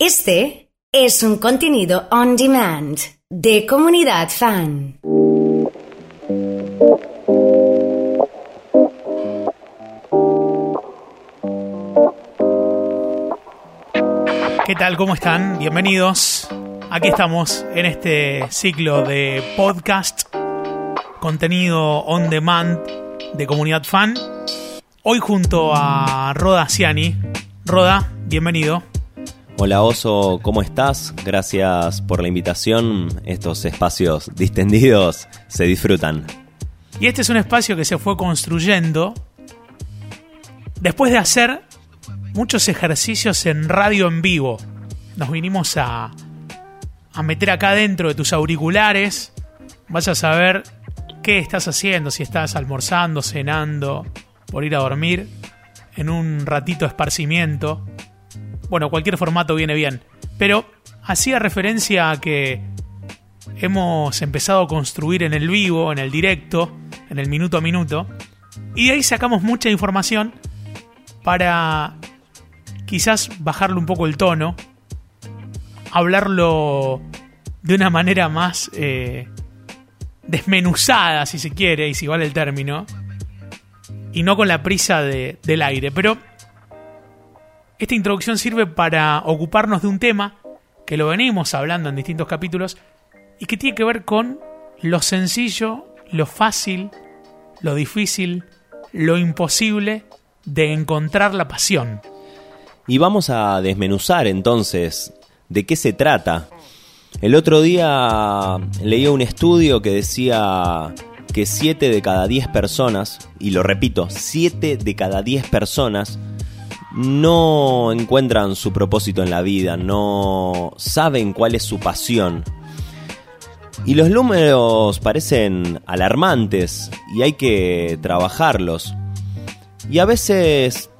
Este es un contenido on demand de comunidad fan. ¿Qué tal? ¿Cómo están? Bienvenidos. Aquí estamos en este ciclo de podcast, contenido on demand de comunidad fan. Hoy junto a Roda Ciani. Roda, bienvenido. Hola Oso, ¿cómo estás? Gracias por la invitación. Estos espacios distendidos se disfrutan. Y este es un espacio que se fue construyendo después de hacer muchos ejercicios en radio en vivo. Nos vinimos a, a meter acá dentro de tus auriculares. Vas a saber qué estás haciendo, si estás almorzando, cenando, por ir a dormir, en un ratito de esparcimiento bueno, cualquier formato viene bien. Pero hacía referencia a que hemos empezado a construir en el vivo, en el directo, en el minuto a minuto. Y de ahí sacamos mucha información para quizás bajarle un poco el tono, hablarlo de una manera más eh, desmenuzada, si se quiere, y si vale el término, y no con la prisa del aire. Pero esta introducción sirve para ocuparnos de un tema que lo venimos hablando en distintos capítulos y que tiene que ver con lo sencillo, lo fácil, lo difícil, lo imposible de encontrar la pasión. Y vamos a desmenuzar entonces de qué se trata. El otro día leí un estudio que decía que 7 de cada 10 personas, y lo repito, 7 de cada 10 personas no encuentran su propósito en la vida, no saben cuál es su pasión. Y los números parecen alarmantes y hay que trabajarlos. Y a veces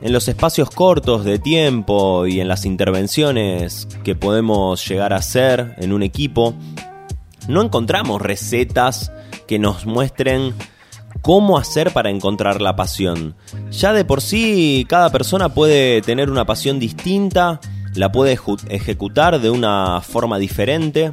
en los espacios cortos de tiempo y en las intervenciones que podemos llegar a hacer en un equipo, no encontramos recetas que nos muestren cómo hacer para encontrar la pasión. Ya de por sí, cada persona puede tener una pasión distinta, la puede ejecutar de una forma diferente.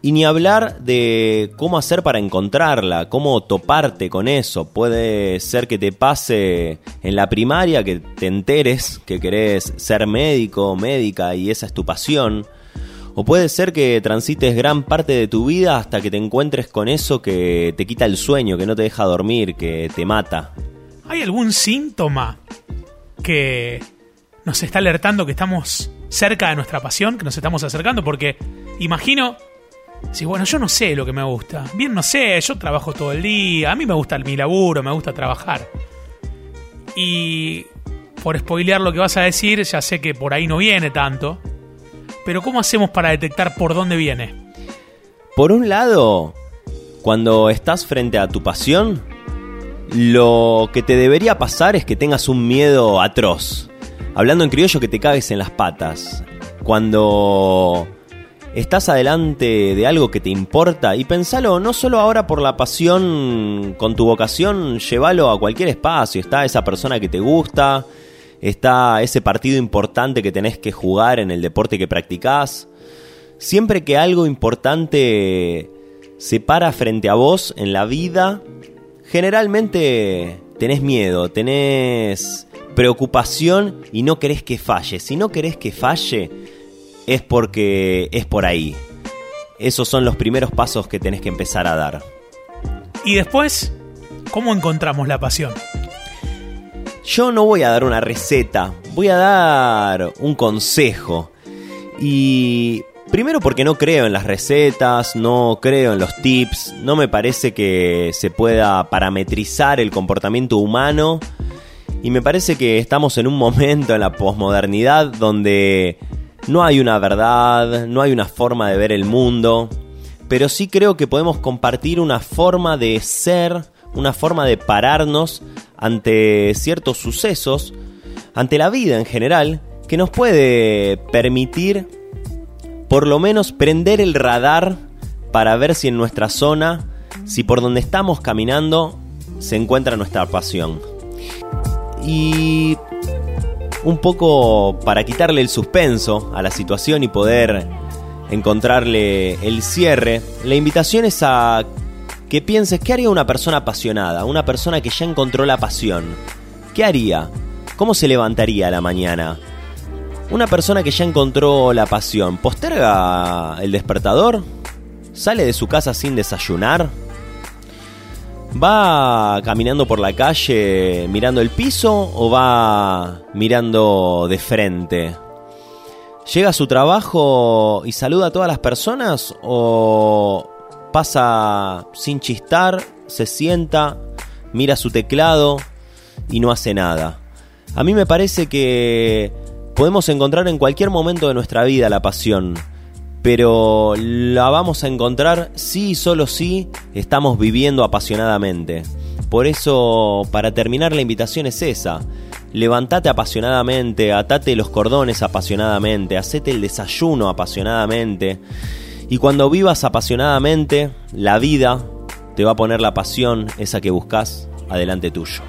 Y ni hablar de cómo hacer para encontrarla, cómo toparte con eso. Puede ser que te pase en la primaria, que te enteres que querés ser médico, médica y esa es tu pasión. O puede ser que transites gran parte de tu vida hasta que te encuentres con eso que te quita el sueño, que no te deja dormir, que te mata. ¿Hay algún síntoma que nos está alertando que estamos cerca de nuestra pasión, que nos estamos acercando? Porque imagino, si bueno, yo no sé lo que me gusta. Bien, no sé, yo trabajo todo el día, a mí me gusta mi laburo, me gusta trabajar. Y por spoilear lo que vas a decir, ya sé que por ahí no viene tanto. Pero ¿cómo hacemos para detectar por dónde viene? Por un lado, cuando estás frente a tu pasión, lo que te debería pasar es que tengas un miedo atroz. Hablando en criollo, que te cagues en las patas. Cuando estás adelante de algo que te importa y pensalo no solo ahora por la pasión con tu vocación, llévalo a cualquier espacio, está esa persona que te gusta, está ese partido importante que tenés que jugar en el deporte que practicás. Siempre que algo importante se para frente a vos en la vida, generalmente tenés miedo, tenés preocupación y no querés que falle. Si no querés que falle, es porque es por ahí. Esos son los primeros pasos que tenés que empezar a dar. Y después, ¿cómo encontramos la pasión? Yo no voy a dar una receta, voy a dar un consejo. Y primero porque no creo en las recetas, no creo en los tips, no me parece que se pueda parametrizar el comportamiento humano. Y me parece que estamos en un momento en la posmodernidad donde no hay una verdad, no hay una forma de ver el mundo, pero sí creo que podemos compartir una forma de ser, una forma de pararnos ante ciertos sucesos, ante la vida en general, que nos puede permitir por lo menos prender el radar para ver si en nuestra zona, si por donde estamos caminando, se encuentra nuestra pasión. Y un poco para quitarle el suspenso a la situación y poder encontrarle el cierre, la invitación es a que pienses qué haría una persona apasionada, una persona que ya encontró la pasión. ¿Qué haría? ¿Cómo se levantaría a la mañana? Una persona que ya encontró la pasión, ¿posterga el despertador? ¿Sale de su casa sin desayunar? ¿Va caminando por la calle mirando el piso o va mirando de frente? ¿Llega a su trabajo y saluda a todas las personas o pasa sin chistar, se sienta, mira su teclado y no hace nada? A mí me parece que podemos encontrar en cualquier momento de nuestra vida la pasión pero la vamos a encontrar si y solo si estamos viviendo apasionadamente. Por eso, para terminar, la invitación es esa. Levantate apasionadamente, atate los cordones apasionadamente, hacete el desayuno apasionadamente. Y cuando vivas apasionadamente, la vida te va a poner la pasión, esa que buscas, adelante tuyo.